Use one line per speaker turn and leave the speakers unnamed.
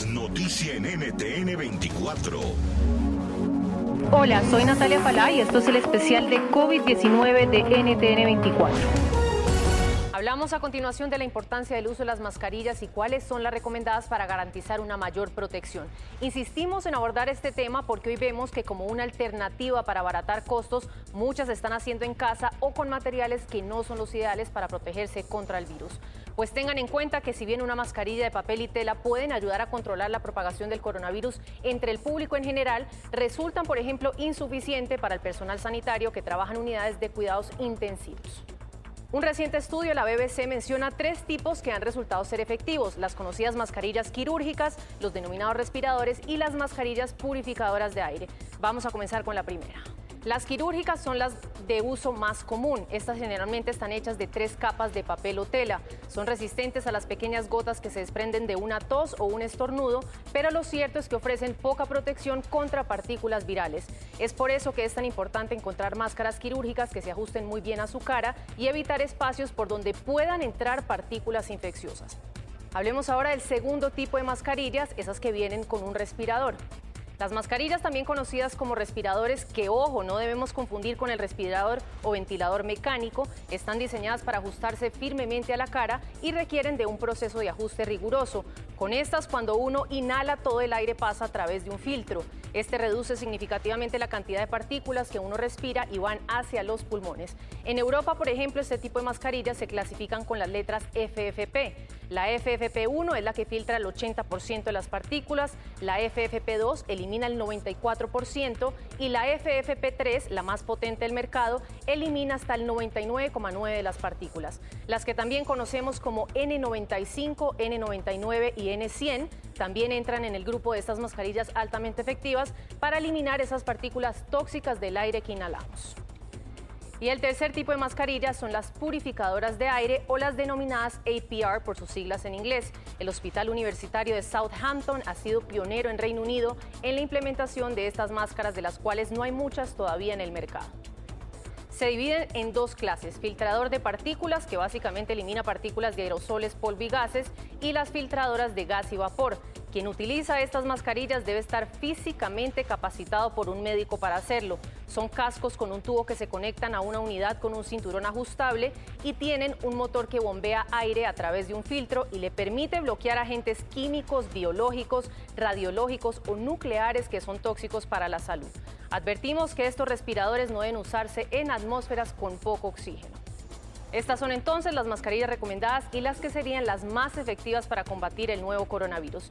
noticia en NTN 24.
Hola, soy Natalia Falá y esto es el especial de COVID-19 de NTN 24. Hablamos a continuación de la importancia del uso de las mascarillas y cuáles son las recomendadas para garantizar una mayor protección. Insistimos en abordar este tema porque hoy vemos que como una alternativa para abaratar costos, muchas están haciendo en casa o con materiales que no son los ideales para protegerse contra el virus. Pues tengan en cuenta que si bien una mascarilla de papel y tela pueden ayudar a controlar la propagación del coronavirus entre el público en general, resultan, por ejemplo, insuficientes para el personal sanitario que trabaja en unidades de cuidados intensivos. Un reciente estudio de la BBC menciona tres tipos que han resultado ser efectivos, las conocidas mascarillas quirúrgicas, los denominados respiradores y las mascarillas purificadoras de aire. Vamos a comenzar con la primera. Las quirúrgicas son las de uso más común. Estas generalmente están hechas de tres capas de papel o tela. Son resistentes a las pequeñas gotas que se desprenden de una tos o un estornudo, pero lo cierto es que ofrecen poca protección contra partículas virales. Es por eso que es tan importante encontrar máscaras quirúrgicas que se ajusten muy bien a su cara y evitar espacios por donde puedan entrar partículas infecciosas. Hablemos ahora del segundo tipo de mascarillas, esas que vienen con un respirador. Las mascarillas, también conocidas como respiradores, que ojo, no debemos confundir con el respirador o ventilador mecánico, están diseñadas para ajustarse firmemente a la cara y requieren de un proceso de ajuste riguroso. Con estas, cuando uno inhala, todo el aire pasa a través de un filtro. Este reduce significativamente la cantidad de partículas que uno respira y van hacia los pulmones. En Europa, por ejemplo, este tipo de mascarillas se clasifican con las letras FFP. La FFP1 es la que filtra el 80% de las partículas, la FFP2 elimina el 94% y la FFP3, la más potente del mercado, elimina hasta el 99,9% de las partículas. Las que también conocemos como N95, N99 y N100 también entran en el grupo de estas mascarillas altamente efectivas para eliminar esas partículas tóxicas del aire que inhalamos. Y el tercer tipo de mascarillas son las purificadoras de aire o las denominadas APR por sus siglas en inglés. El Hospital Universitario de Southampton ha sido pionero en Reino Unido en la implementación de estas máscaras, de las cuales no hay muchas todavía en el mercado se dividen en dos clases, filtrador de partículas, que básicamente elimina partículas de aerosoles, polvo y gases, y las filtradoras de gas y vapor. Quien utiliza estas mascarillas debe estar físicamente capacitado por un médico para hacerlo. Son cascos con un tubo que se conectan a una unidad con un cinturón ajustable y tienen un motor que bombea aire a través de un filtro y le permite bloquear agentes químicos, biológicos, radiológicos o nucleares que son tóxicos para la salud. Advertimos que estos respiradores no deben usarse en atmósferas con poco oxígeno. Estas son entonces las mascarillas recomendadas y las que serían las más efectivas para combatir el nuevo coronavirus.